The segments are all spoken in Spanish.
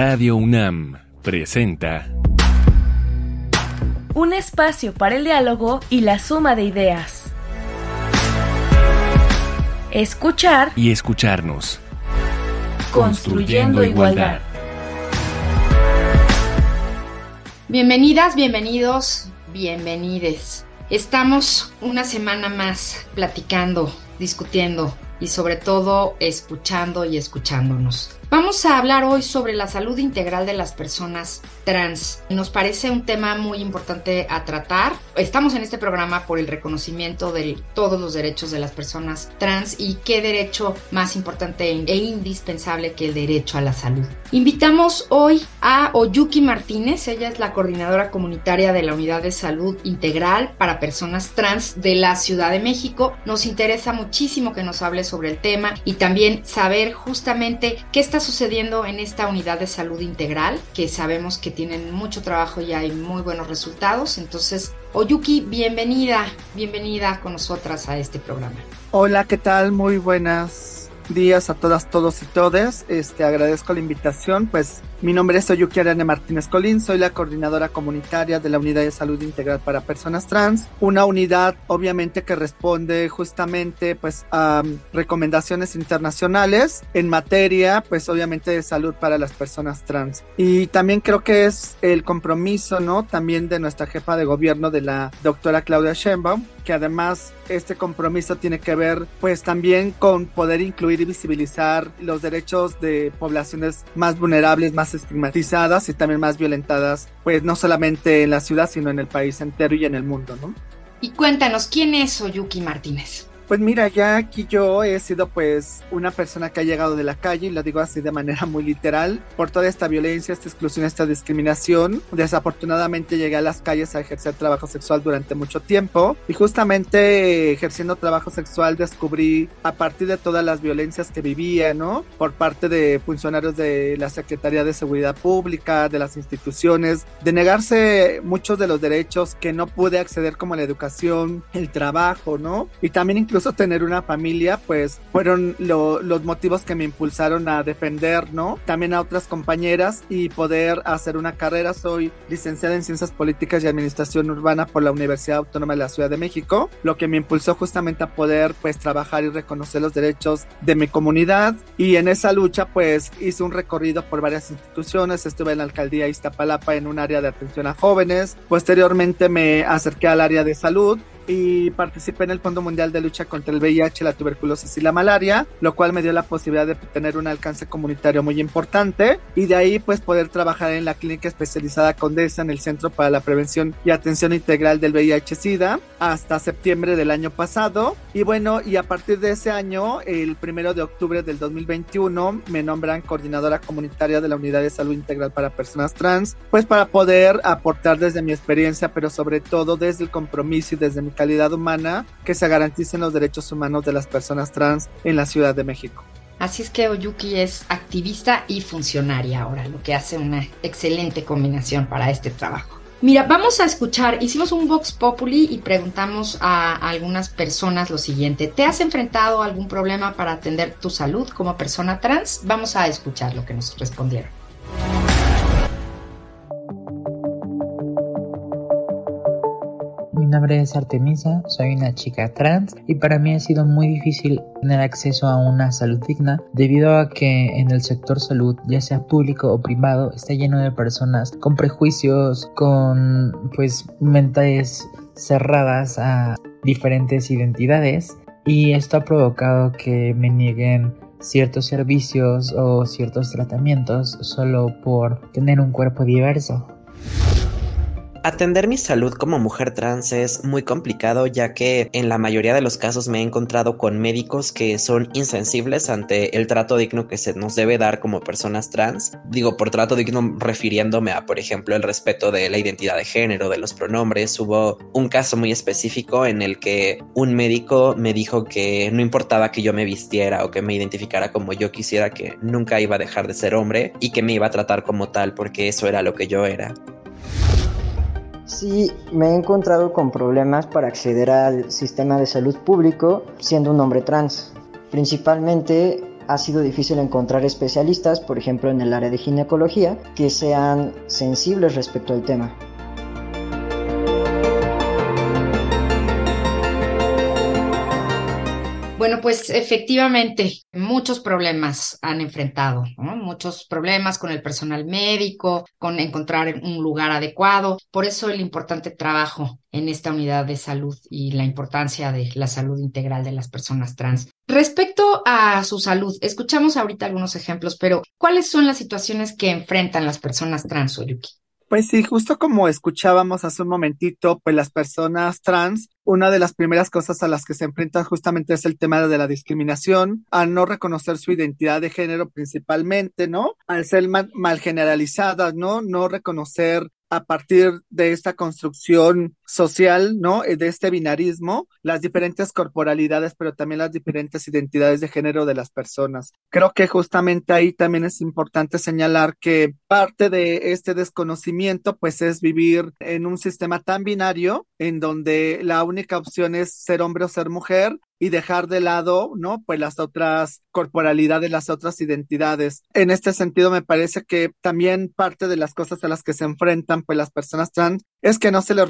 Radio UNAM presenta Un espacio para el diálogo y la suma de ideas. Escuchar y escucharnos. Construyendo igualdad. Bienvenidas, bienvenidos, bienvenides. Estamos una semana más platicando, discutiendo y sobre todo escuchando y escuchándonos. Vamos a hablar hoy sobre la salud integral de las personas trans. Nos parece un tema muy importante a tratar. Estamos en este programa por el reconocimiento de todos los derechos de las personas trans y qué derecho más importante e indispensable que el derecho a la salud. Invitamos hoy a Oyuki Martínez, ella es la coordinadora comunitaria de la Unidad de Salud Integral para Personas Trans de la Ciudad de México. Nos interesa muchísimo que nos hable sobre el tema y también saber justamente qué está sucediendo en esta unidad de salud integral, que sabemos que tienen mucho trabajo y hay muy buenos resultados. Entonces, Oyuki, bienvenida, bienvenida con nosotras a este programa. Hola, ¿qué tal? Muy buenas días a todas, todos y todes. Este, agradezco la invitación. Pues mi nombre es Oyuki Arane Martínez Colín, soy la coordinadora comunitaria de la Unidad de Salud Integral para Personas Trans, una unidad obviamente que responde justamente pues a recomendaciones internacionales en materia pues obviamente de salud para las personas trans. Y también creo que es el compromiso, ¿no? También de nuestra jefa de gobierno de la doctora Claudia Sheinbaum, que además este compromiso tiene que ver pues también con poder incluir y visibilizar los derechos de poblaciones más vulnerables, más estigmatizadas y también más violentadas, pues no solamente en la ciudad, sino en el país entero y en el mundo, ¿no? Y cuéntanos, ¿quién es Oyuki Martínez? Pues mira, ya aquí yo he sido pues una persona que ha llegado de la calle, y lo digo así de manera muy literal, por toda esta violencia, esta exclusión, esta discriminación. Desafortunadamente llegué a las calles a ejercer trabajo sexual durante mucho tiempo y justamente ejerciendo trabajo sexual descubrí a partir de todas las violencias que vivía, ¿no? Por parte de funcionarios de la Secretaría de Seguridad Pública, de las instituciones, de negarse muchos de los derechos que no pude acceder como la educación, el trabajo, ¿no? Y también incluso incluso tener una familia, pues fueron los motivos que me impulsaron a defender, ¿no? También a otras compañeras y poder hacer una carrera. Soy licenciada en Ciencias Políticas y Administración Urbana por la Universidad Autónoma de la Ciudad de México, lo que me impulsó justamente a poder pues trabajar y reconocer los derechos de mi comunidad y en esa lucha pues hice un recorrido por varias instituciones, estuve en la alcaldía Iztapalapa en un área de atención a jóvenes, posteriormente me acerqué al área de salud y participé en el Fondo Mundial de Lucha contra el VIH, la tuberculosis y la malaria, lo cual me dio la posibilidad de tener un alcance comunitario muy importante y de ahí pues poder trabajar en la clínica especializada Condesa en el Centro para la Prevención y Atención Integral del VIH-Sida hasta septiembre del año pasado. Y bueno y a partir de ese año el primero de octubre del 2021 me nombran coordinadora comunitaria de la Unidad de Salud Integral para Personas Trans pues para poder aportar desde mi experiencia pero sobre todo desde el compromiso y desde mi calidad humana que se garanticen los derechos humanos de las personas trans en la Ciudad de México. Así es que Oyuki es activista y funcionaria ahora, lo que hace una excelente combinación para este trabajo. Mira, vamos a escuchar, hicimos un Vox Populi y preguntamos a, algunas personas lo siguiente, ¿te has enfrentado a algún problema para atender tu salud como persona trans? Vamos a escuchar lo que nos respondieron. Nombre es Artemisa, soy una chica trans y para mí ha sido muy difícil tener acceso a una salud digna debido a que en el sector salud, ya sea público o privado, está lleno de personas con prejuicios, con pues mentes cerradas a diferentes identidades y esto ha provocado que me nieguen ciertos servicios o ciertos tratamientos solo por tener un cuerpo diverso. Atender mi salud como mujer trans es muy complicado ya que en la mayoría de los casos me he encontrado con médicos que son insensibles ante el trato digno que se nos debe dar como personas trans. Digo, por trato digno refiriéndome a, por ejemplo, el respeto de la identidad de género, de los pronombres. Hubo un caso muy específico en el que un médico me dijo que no importaba que yo me vistiera o que me identificara como yo quisiera, que nunca iba a dejar de ser hombre y que me iba a tratar como tal porque eso era lo que yo era. Sí, me he encontrado con problemas para acceder al sistema de salud público siendo un hombre trans. Principalmente ha sido difícil encontrar especialistas, por ejemplo en el área de ginecología, que sean sensibles respecto al tema. Bueno, pues efectivamente, muchos problemas han enfrentado, muchos problemas con el personal médico, con encontrar un lugar adecuado. Por eso el importante trabajo en esta unidad de salud y la importancia de la salud integral de las personas trans. Respecto a su salud, escuchamos ahorita algunos ejemplos, pero ¿cuáles son las situaciones que enfrentan las personas trans, Oyuki? Pues sí, justo como escuchábamos hace un momentito, pues las personas trans, una de las primeras cosas a las que se enfrentan justamente es el tema de la discriminación, al no reconocer su identidad de género principalmente, ¿no? Al ser mal, mal generalizadas, ¿no? No reconocer a partir de esta construcción social, ¿no? De este binarismo, las diferentes corporalidades, pero también las diferentes identidades de género de las personas. Creo que justamente ahí también es importante señalar que parte de este desconocimiento, pues es vivir en un sistema tan binario en donde la única opción es ser hombre o ser mujer y dejar de lado, ¿no? Pues las otras corporalidades, las otras identidades. En este sentido, me parece que también parte de las cosas a las que se enfrentan, pues las personas trans, es que no se les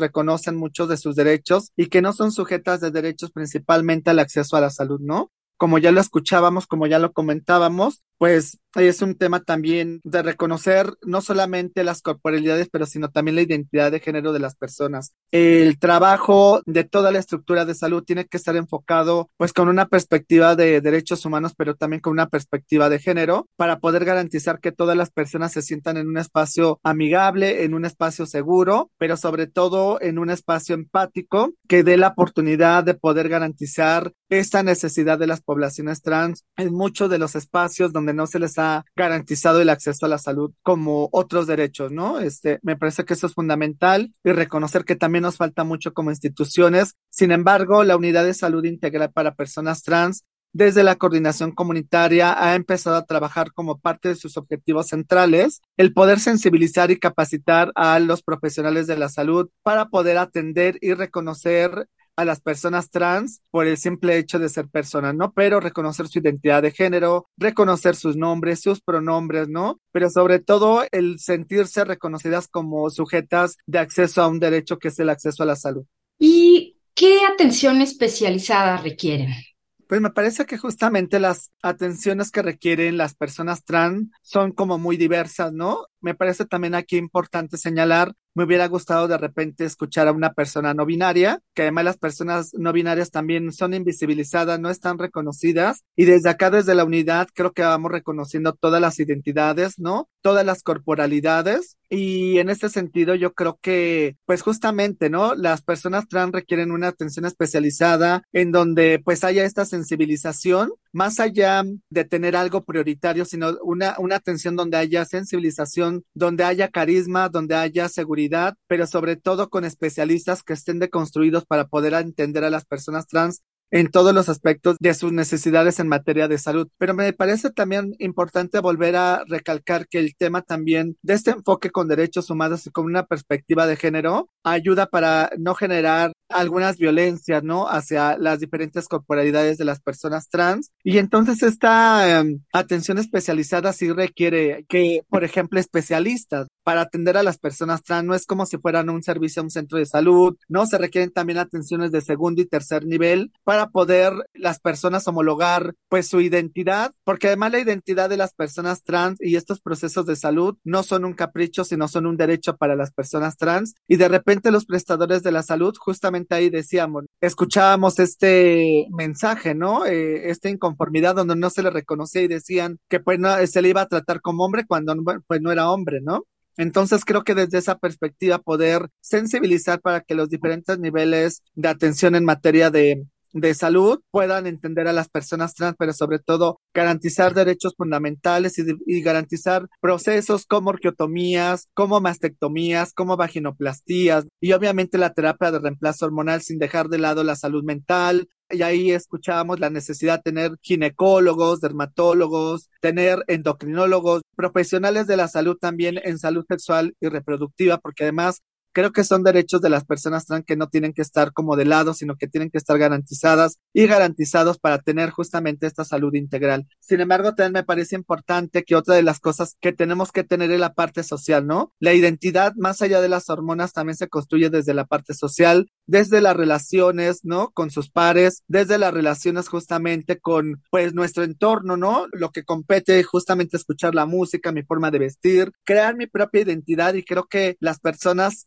muchos de sus derechos y que no son sujetas de derechos principalmente al acceso a la salud, ¿no? Como ya lo escuchábamos, como ya lo comentábamos, pues es un tema también de reconocer no solamente las corporalidades, pero sino también la identidad de género de las personas. El trabajo de toda la estructura de salud tiene que estar enfocado pues con una perspectiva de derechos humanos, pero también con una perspectiva de género para poder garantizar que todas las personas se sientan en un espacio amigable, en un espacio seguro, pero sobre todo en un espacio empático que dé la oportunidad de poder garantizar esta necesidad de las poblaciones trans en muchos de los espacios donde no se les ha garantizado el acceso a la salud como otros derechos, ¿no? Este, me parece que eso es fundamental y reconocer que también nos falta mucho como instituciones. Sin embargo, la unidad de salud integral para personas trans desde la coordinación comunitaria ha empezado a trabajar como parte de sus objetivos centrales el poder sensibilizar y capacitar a los profesionales de la salud para poder atender y reconocer a las personas trans por el simple hecho de ser personas, ¿no? Pero reconocer su identidad de género, reconocer sus nombres, sus pronombres, ¿no? Pero sobre todo el sentirse reconocidas como sujetas de acceso a un derecho que es el acceso a la salud. ¿Y qué atención especializada requieren? Pues me parece que justamente las atenciones que requieren las personas trans son como muy diversas, ¿no? Me parece también aquí importante señalar me hubiera gustado de repente escuchar a una persona no binaria, que además las personas no binarias también son invisibilizadas, no están reconocidas. Y desde acá, desde la unidad, creo que vamos reconociendo todas las identidades, ¿no? Todas las corporalidades. Y en este sentido, yo creo que, pues justamente, ¿no? Las personas trans requieren una atención especializada en donde pues haya esta sensibilización, más allá de tener algo prioritario, sino una, una atención donde haya sensibilización, donde haya carisma, donde haya seguridad pero sobre todo con especialistas que estén deconstruidos para poder entender a las personas trans en todos los aspectos de sus necesidades en materia de salud. Pero me parece también importante volver a recalcar que el tema también de este enfoque con derechos humanos y con una perspectiva de género ayuda para no generar algunas violencias, ¿no? Hacia las diferentes corporalidades de las personas trans. Y entonces esta em, atención especializada sí requiere que, por ejemplo, especialistas para atender a las personas trans no es como si fueran un servicio a un centro de salud, ¿no? Se requieren también atenciones de segundo y tercer nivel para poder las personas homologar pues su identidad, porque además la identidad de las personas trans y estos procesos de salud no son un capricho, sino son un derecho para las personas trans y de repente los prestadores de la salud justamente ahí decíamos, escuchábamos este mensaje, ¿no? Eh, esta inconformidad donde no se le reconocía y decían que pues no, se le iba a tratar como hombre cuando pues no era hombre, ¿no? Entonces creo que desde esa perspectiva poder sensibilizar para que los diferentes niveles de atención en materia de de salud puedan entender a las personas trans, pero sobre todo garantizar derechos fundamentales y, garantizar procesos como orquiotomías, como mastectomías, como vaginoplastías y obviamente la terapia de reemplazo hormonal sin dejar de lado la salud mental, y ahí escuchábamos la necesidad de tener ginecólogos, dermatólogos, tener endocrinólogos, profesionales de la salud también en salud sexual y reproductiva, porque además Creo que son derechos de las personas trans que no tienen que estar como de lado, sino que tienen que estar garantizadas y garantizados para tener justamente esta salud integral. Sin embargo, también me parece importante que otra de las cosas que tenemos que tener es la parte social, ¿no? La identidad, más allá de las hormonas, también se construye desde la parte social, desde las relaciones, ¿no? Con sus pares, desde las relaciones justamente con, pues, nuestro entorno, ¿no? Lo que compete justamente escuchar la música, mi forma de vestir, crear mi propia identidad y creo que las personas trans,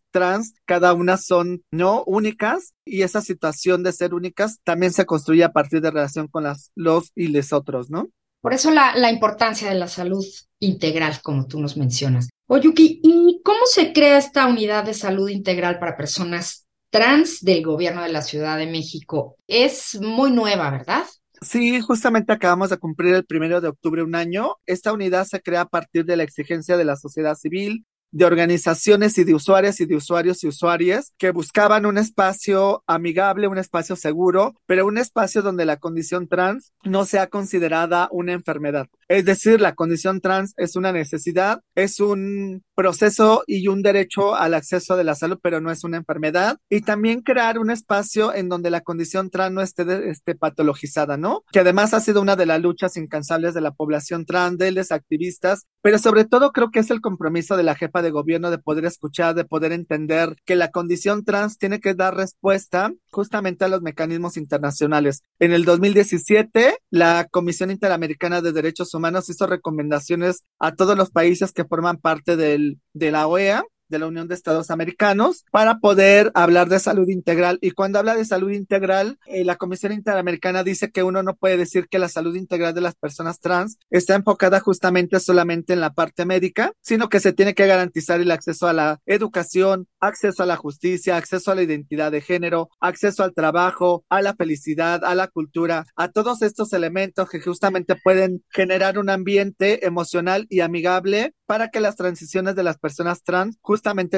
cada una son, ¿no? Únicas y esa situación de ser únicas también se construye a partir de relación con las, los y les otros, ¿no? Por eso la, la importancia de la salud integral, como tú nos mencionas. Oyuki, ¿y cómo se crea esta unidad de salud integral para personas trans del gobierno de la Ciudad de México? Es muy nueva, ¿verdad? Sí, justamente acabamos de cumplir el primero de octubre un año. Esta unidad se crea a partir de la exigencia de la sociedad civil, de organizaciones y de usuarias y de usuarios y usuarias que buscaban un espacio amigable, un espacio seguro, pero un espacio donde la condición trans no sea considerada una enfermedad. Es decir, la condición trans es una necesidad, es un proceso y un derecho al acceso de la salud, pero no es una enfermedad. Y también crear un espacio en donde la condición trans no esté, esté patologizada, ¿no? Que además ha sido una de las luchas incansables de la población trans, de los activistas, pero sobre todo creo que es el compromiso de la jefa de gobierno de poder escuchar, de poder entender que la condición trans tiene que dar respuesta justamente a los mecanismos internacionales. En el 2017, la Comisión Interamericana de Derechos Humanos hizo recomendaciones a todos los países que forman parte del, de la OEA de la Unión de Estados Americanos para poder hablar de salud integral. Y cuando habla de salud integral, eh, la Comisión Interamericana dice que uno no puede decir que la salud integral de las personas trans está enfocada justamente solamente en la parte médica, sino que se tiene que garantizar el acceso a la educación, acceso a la justicia, acceso a la identidad de género, acceso al trabajo, a la felicidad, a la cultura, a todos estos elementos que justamente pueden generar un ambiente emocional y amigable para que las transiciones de las personas trans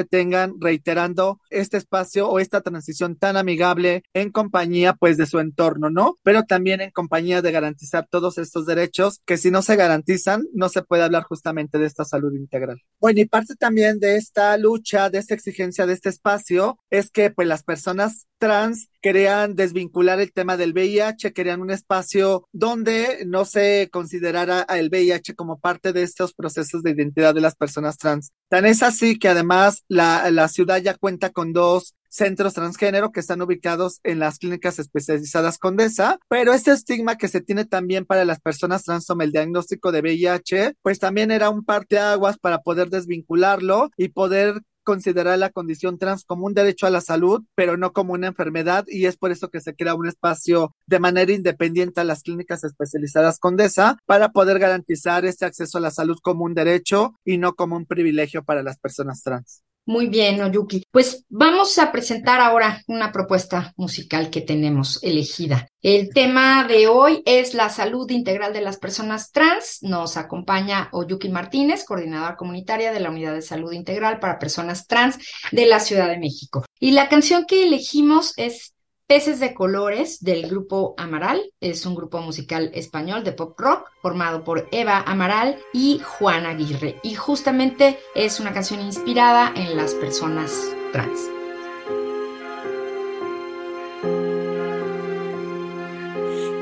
tengan, reiterando, este espacio o esta transición tan amigable en compañía pues de su entorno, ¿no? Pero también en compañía de garantizar todos estos derechos que si no se garantizan, no se puede hablar justamente de esta salud integral. Bueno, y parte también de esta lucha, de esta exigencia de este espacio, es que pues las personas trans querían desvincular el tema del VIH, querían un espacio donde no se considerara el VIH como parte de estos procesos de identidad de las personas trans. Tan es así que además la, la ciudad ya cuenta con dos centros transgénero que están ubicados en las clínicas especializadas Condesa, pero este estigma que se tiene también para las personas trans como el diagnóstico de VIH, pues también era un parteaguas para poder desvincularlo y poder considerar la condición trans como un derecho a la salud, pero no como una enfermedad, y es por eso que se crea un espacio de manera independiente a las clínicas especializadas Condesa para poder garantizar este acceso a la salud como un derecho y no como un privilegio para las personas trans. Muy bien, Oyuki. Pues vamos a presentar ahora una propuesta musical que tenemos elegida. El tema de hoy es la salud integral de las personas trans. Nos acompaña Oyuki Martínez, coordinadora comunitaria de la Unidad de Salud Integral para Personas Trans de la Ciudad de México. Y la canción que elegimos es Peces de Colores del grupo Amaral. Es un grupo musical español de pop rock formado por Eva Amaral y Juan Aguirre. Y justamente es una canción inspirada en las personas trans.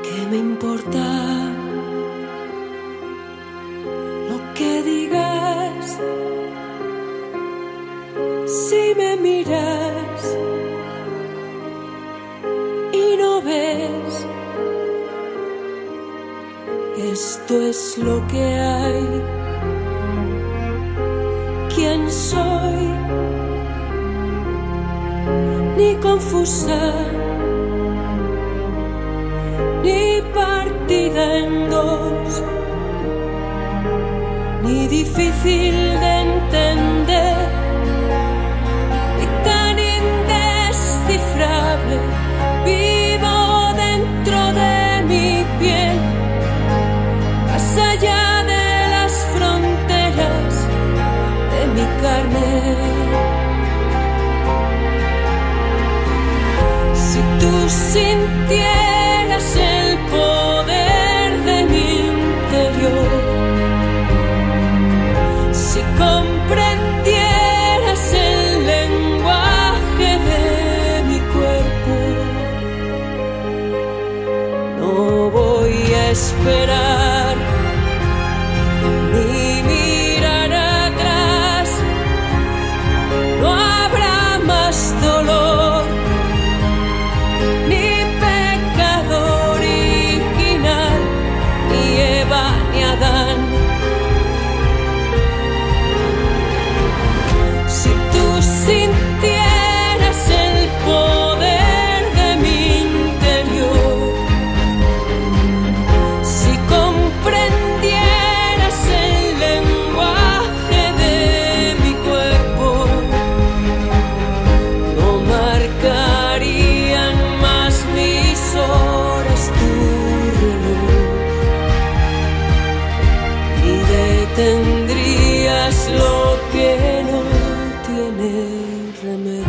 ¿Qué me importa lo que digas? Si me miras Esto es lo que hay. ¿Quién soy? Ni confusa, ni partida en dos, ni difícil de entender, ni tan indescifrable Si detendrías lo que no tiene remedio.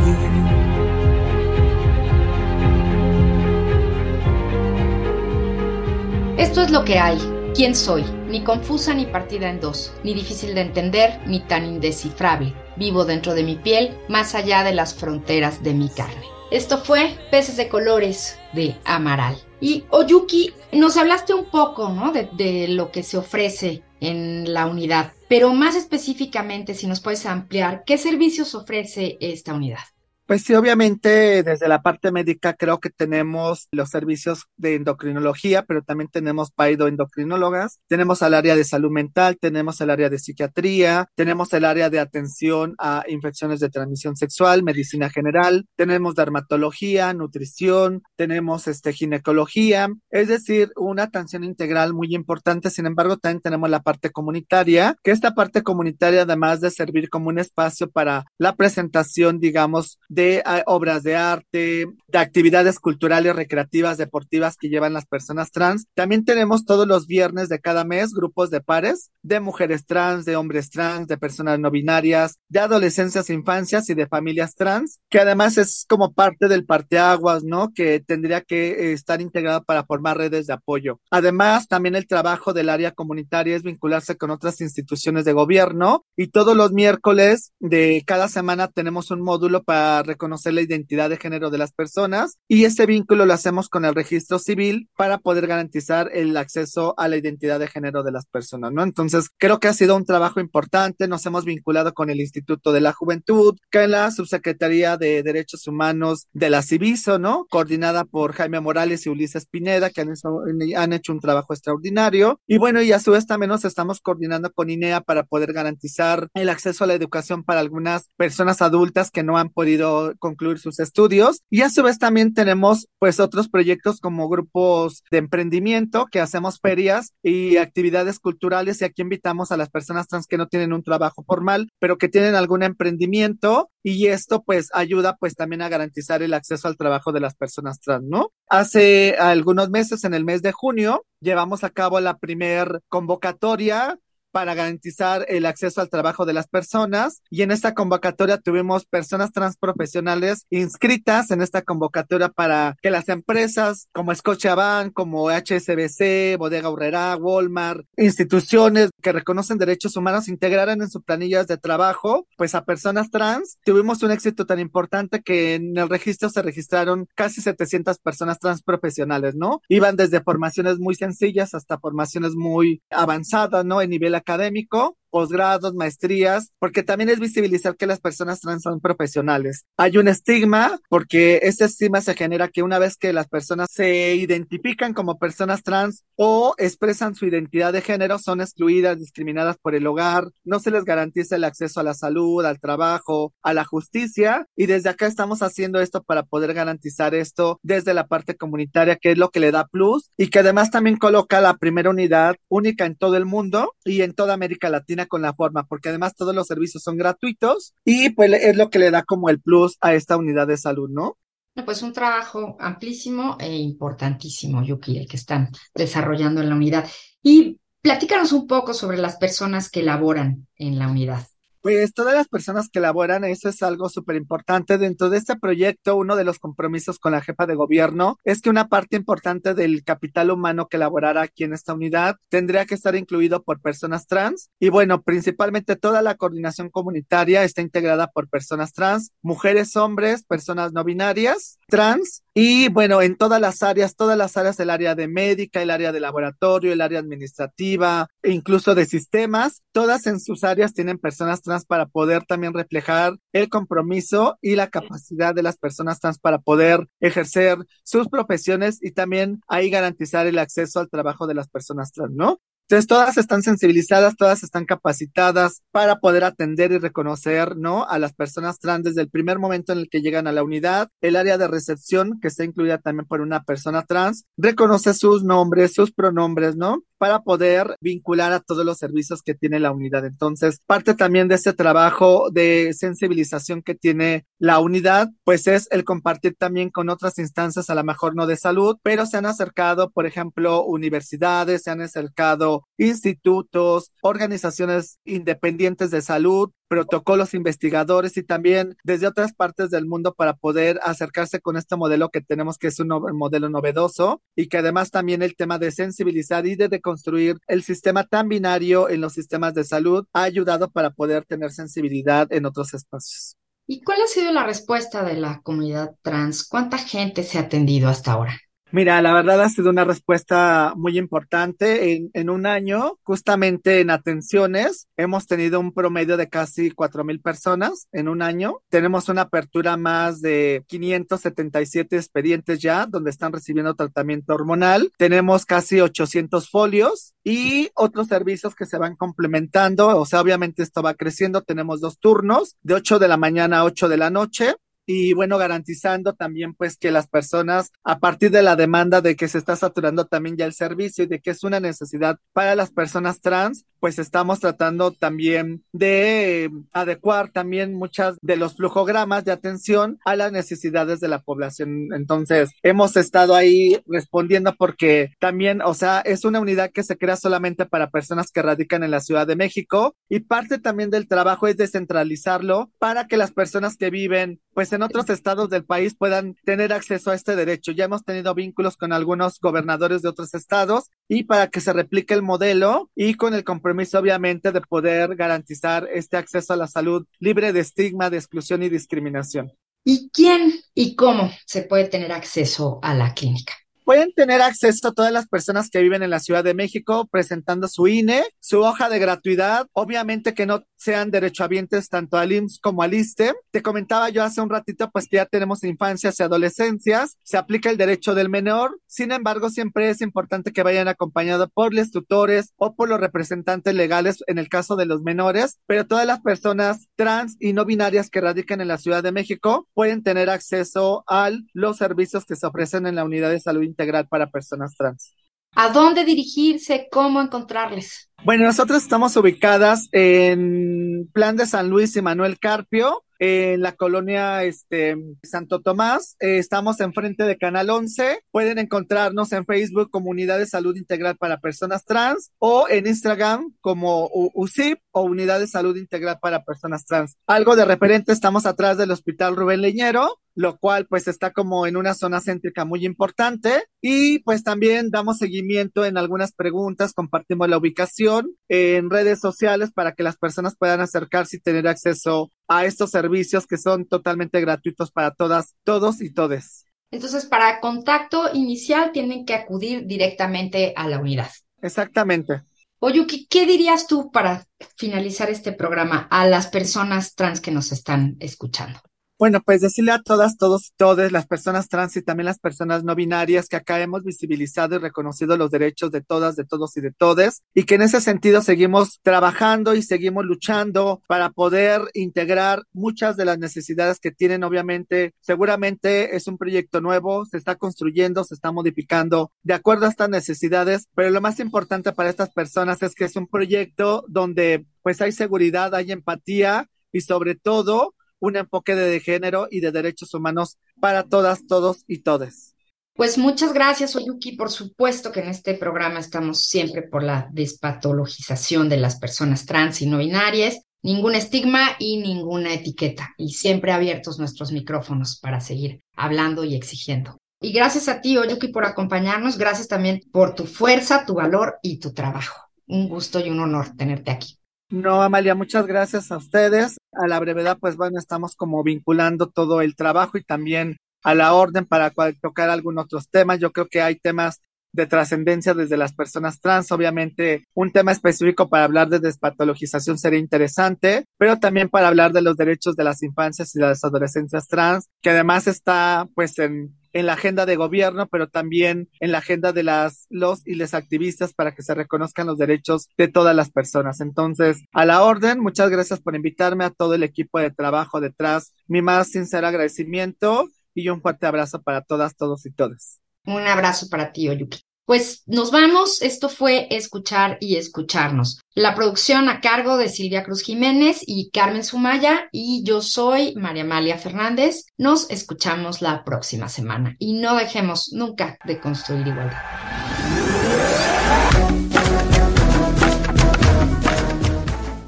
Esto es lo que hay. ¿Quién soy? Ni confusa ni partida en dos, ni difícil de entender, ni tan indescifrable. Vivo dentro de mi piel, más allá de las fronteras de mi carne. Esto fue Peces de Colores de Amaral. Y Oyuki, nos hablaste un poco, ¿no? De lo que se ofrece en la unidad, pero más específicamente, si nos puedes ampliar, ¿qué servicios ofrece esta unidad? Pues sí, obviamente desde la parte médica creo que tenemos los servicios de endocrinología, pero también tenemos paidoendocrinólogas, tenemos el área de salud mental, tenemos el área de psiquiatría, tenemos el área de atención a infecciones de transmisión sexual, medicina general, tenemos dermatología, nutrición, tenemos este ginecología, es decir, una atención integral muy importante. Sin embargo, también tenemos la parte comunitaria, que esta parte comunitaria además de servir como un espacio para la presentación, digamos, de uh, obras de arte, de actividades culturales, recreativas, deportivas que llevan las personas trans. También tenemos todos los viernes de cada mes grupos de pares de mujeres trans, de hombres trans, de personas no binarias, de adolescencias, infancias y de familias trans, que además es como parte del parteaguas, ¿no? Que tendría que eh, estar integrado para formar redes de apoyo. Además, también el trabajo del área comunitaria es vincularse con otras instituciones de gobierno y todos los miércoles de cada semana tenemos un módulo para reconocer la identidad de género de las personas y ese vínculo lo hacemos con el registro civil para poder garantizar el acceso a la identidad de género de las personas, ¿no? Entonces, creo que ha sido un trabajo importante, nos hemos vinculado con el Instituto de la Juventud, que la Subsecretaría de Derechos Humanos de la Civiso, ¿no? Coordinada por Jaime Morales y Ulises Pineda, que han hecho, han hecho un trabajo extraordinario. Y bueno, y a su vez también nos estamos coordinando con INEA para poder garantizar el acceso a la educación para algunas personas adultas que no han podido concluir sus estudios. Y a su vez también tenemos pues otros proyectos como grupos de emprendimiento que hacemos ferias y actividades culturales y aquí invitamos a las personas trans que no tienen un trabajo formal, pero que tienen algún emprendimiento y esto pues ayuda pues también a garantizar el acceso al trabajo de las personas trans, ¿no? Hace algunos meses, en el mes de junio, llevamos a cabo la primer convocatoria para garantizar el acceso al trabajo de las personas. Y en esta convocatoria tuvimos personas transprofesionales inscritas en esta convocatoria para que las empresas como Scotiabank, como HSBC, Bodega Urrera, Walmart, instituciones que reconocen derechos humanos integraran en sus planillas de trabajo, pues a personas trans. Tuvimos un éxito tan importante que en el registro se registraron casi 700 personas transprofesionales, ¿no? Iban desde formaciones muy sencillas hasta formaciones muy avanzadas, ¿no? En nivel académico, posgrados, maestrías, porque también es visibilizar que las personas trans son profesionales. Hay un estigma, porque ese estigma se genera que una vez que las personas se identifican como personas trans o expresan su identidad de género, son excluidas, discriminadas por el hogar, no se les garantiza el acceso a la salud, al trabajo, a la justicia, y desde acá estamos haciendo esto para poder garantizar esto desde la parte comunitaria, que es lo que le da plus, y que además también coloca la primera unidad única en todo el mundo y en toda América Latina con la forma, porque además todos los servicios son gratuitos y pues es lo que le da como el plus a esta unidad de salud, ¿no? Pues un trabajo amplísimo e importantísimo, Yuki, el que están desarrollando en la unidad. Y platícanos un poco sobre las personas que laboran en la unidad. Pues todas las personas que laboran, eso es algo súper importante. Dentro de este proyecto, uno de los compromisos con la jefa de gobierno es que una parte importante del capital humano que laborará aquí en esta unidad tendría que estar incluido por personas trans. Y bueno, principalmente toda la coordinación comunitaria está integrada por personas trans, mujeres, hombres, personas no binarias, trans. Y bueno, en todas las áreas, todas las áreas del área de médica, el área de laboratorio, el área administrativa, incluso de sistemas, todas en sus áreas tienen personas trans para poder también reflejar el compromiso y la capacidad de las personas trans para poder ejercer sus profesiones y también ahí garantizar el acceso al trabajo de las personas trans, ¿no? Entonces, todas están sensibilizadas, todas están capacitadas para poder atender y reconocer, ¿no? A las personas trans desde el primer momento en el que llegan a la unidad. El área de recepción, que está incluida también por una persona trans, reconoce sus nombres, sus pronombres, ¿no? para poder vincular a todos los servicios que tiene la unidad. Entonces, parte también de ese trabajo de sensibilización que tiene la unidad, pues es el compartir también con otras instancias, a lo mejor no de salud, pero se han acercado, por ejemplo, universidades, se han acercado institutos, organizaciones independientes de salud, protocolos investigadores y también desde otras partes del mundo para poder acercarse con este modelo que tenemos que es un modelo novedoso y que además también el tema de sensibilizar y de deconstruir el sistema tan binario en los sistemas de salud ha ayudado para poder tener sensibilidad en otros espacios. ¿Y cuál ha sido la respuesta de la comunidad trans? ¿Cuánta gente se ha atendido hasta ahora? Mira, la verdad ha sido una respuesta muy importante. En, un año, justamente en atenciones, hemos tenido un promedio de casi cuatro mil personas en un año. Tenemos una apertura más de 577 expedientes ya, donde están recibiendo tratamiento hormonal. Tenemos casi 800 folios y otros servicios que se van complementando. O sea, obviamente esto va creciendo. Tenemos dos turnos, de 8 de la mañana a 8 de la noche y bueno, garantizando también pues que las personas a partir de la demanda de que se está saturando también ya el servicio y de que es una necesidad para las personas trans, pues estamos tratando también de adecuar también muchas de los flujogramas de atención a las necesidades de la población. Entonces, hemos estado ahí respondiendo porque también, o sea, es una unidad que se crea solamente para personas que radican en la Ciudad de México y parte también del trabajo es descentralizarlo para que las personas que viven pues en otros estados del país puedan tener acceso a este derecho. Ya hemos tenido vínculos con algunos gobernadores de otros estados y para que se replique el modelo y con el compromiso obviamente de poder garantizar este acceso a la salud libre de estigma, de exclusión y discriminación. ¿Y quién y cómo se puede tener acceso a la clínica? Pueden tener acceso a todas las personas que viven en la Ciudad de México presentando su INE, su hoja de gratuidad, obviamente que no sean derechohabientes tanto al IMSS como al ISTE. Te comentaba yo hace un ratito, pues que ya tenemos infancias y adolescencias, se aplica el derecho del menor, sin embargo, siempre es importante que vayan acompañados por los tutores o por los representantes legales en el caso de los menores, pero todas las personas trans y no binarias que radican en la Ciudad de México pueden tener acceso a los servicios que se ofrecen en la unidad de salud integral para personas trans. ¿A dónde dirigirse? ¿Cómo encontrarles? Bueno, nosotros estamos ubicadas en Plan de San Luis y Manuel Carpio, en la colonia este, Santo Tomás. Eh, estamos enfrente de Canal 11. Pueden encontrarnos en Facebook como Unidad de Salud Integral para Personas Trans o en Instagram como USIP o Unidad de Salud Integral para Personas Trans. Algo de referente, estamos atrás del Hospital Rubén Leñero lo cual pues está como en una zona céntrica muy importante y pues también damos seguimiento en algunas preguntas, compartimos la ubicación en redes sociales para que las personas puedan acercarse y tener acceso a estos servicios que son totalmente gratuitos para todas, todos y todes. Entonces, para contacto inicial tienen que acudir directamente a la unidad. Exactamente. Oyuki, ¿qué dirías tú para finalizar este programa a las personas trans que nos están escuchando? Bueno, pues decirle a todas, todos y todas las personas trans y también las personas no binarias que acá hemos visibilizado y reconocido los derechos de todas, de todos y de todes y que en ese sentido seguimos trabajando y seguimos luchando para poder integrar muchas de las necesidades que tienen. Obviamente, seguramente es un proyecto nuevo, se está construyendo, se está modificando de acuerdo a estas necesidades, pero lo más importante para estas personas es que es un proyecto donde pues hay seguridad, hay empatía y sobre todo un enfoque de género y de derechos humanos para todas, todos y todes. Pues muchas gracias, Oyuki. Por supuesto que en este programa estamos siempre por la despatologización de las personas trans y no binarias ningún estigma y ninguna etiqueta. Y siempre abiertos nuestros micrófonos para seguir hablando y exigiendo. Y gracias a ti, Oyuki, por acompañarnos. Gracias también por tu fuerza, tu valor y tu trabajo. Un gusto y un honor tenerte aquí. No, Amalia, muchas gracias a ustedes. A la brevedad, pues bueno, estamos como vinculando todo el trabajo y también a la orden para tocar algunos otros temas. Yo creo que hay temas de trascendencia desde las personas trans. Obviamente, un tema específico para hablar de despatologización sería interesante, pero también para hablar de los derechos de las infancias y de las adolescencias trans, que además está pues en, en la agenda de gobierno, pero también en la agenda de las, los y les activistas para que se reconozcan los derechos de todas las personas. Entonces, a la orden, muchas gracias por invitarme a todo el equipo de trabajo detrás. Mi más sincero agradecimiento y un fuerte abrazo para todas, todos y todas. Un abrazo para ti, Oyuki. Pues nos vamos. Esto fue Escuchar y Escucharnos. La producción a cargo de Silvia Cruz Jiménez y Carmen Sumaya y yo soy María Amalia Fernández. Nos escuchamos la próxima semana y no dejemos nunca de construir igualdad.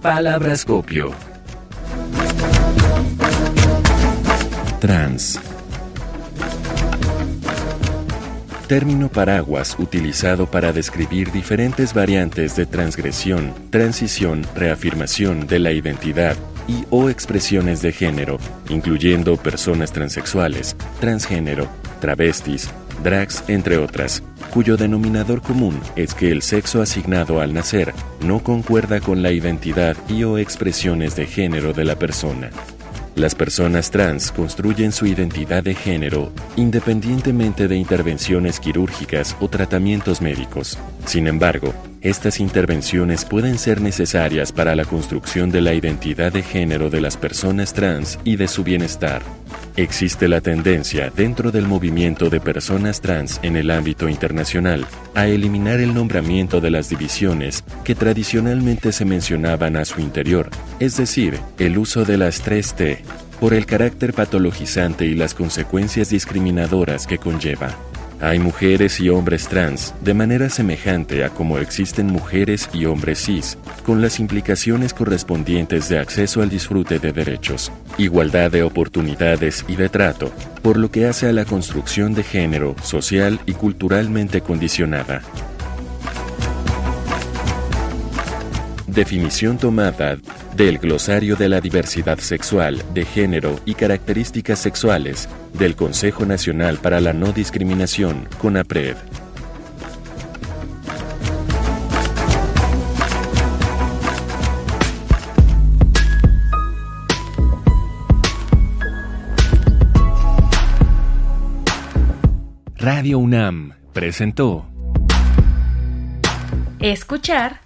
Palabrascopio. Trans término paraguas utilizado para describir diferentes variantes de transgresión, transición, reafirmación de la identidad y o expresiones de género, incluyendo personas transexuales, transgénero, travestis, drags, entre otras, cuyo denominador común es que el sexo asignado al nacer no concuerda con la identidad y o expresiones de género de la persona. Las personas trans construyen su identidad de género independientemente de intervenciones quirúrgicas o tratamientos médicos. Sin embargo, estas intervenciones pueden ser necesarias para la construcción de la identidad de género de las personas trans y de su bienestar. Existe la tendencia dentro del movimiento de personas trans en el ámbito internacional a eliminar el nombramiento de las divisiones que tradicionalmente se mencionaban a su interior, es decir, el uso de las 3T, por el carácter patologizante y las consecuencias discriminadoras que conlleva. Hay mujeres y hombres trans de manera semejante a como existen mujeres y hombres cis, con las implicaciones correspondientes de acceso al disfrute de derechos, igualdad de oportunidades y de trato, por lo que hace a la construcción de género social y culturalmente condicionada. Definición tomada del Glosario de la Diversidad Sexual, de Género y Características Sexuales del Consejo Nacional para la No Discriminación, CONAPRED. Radio UNAM presentó Escuchar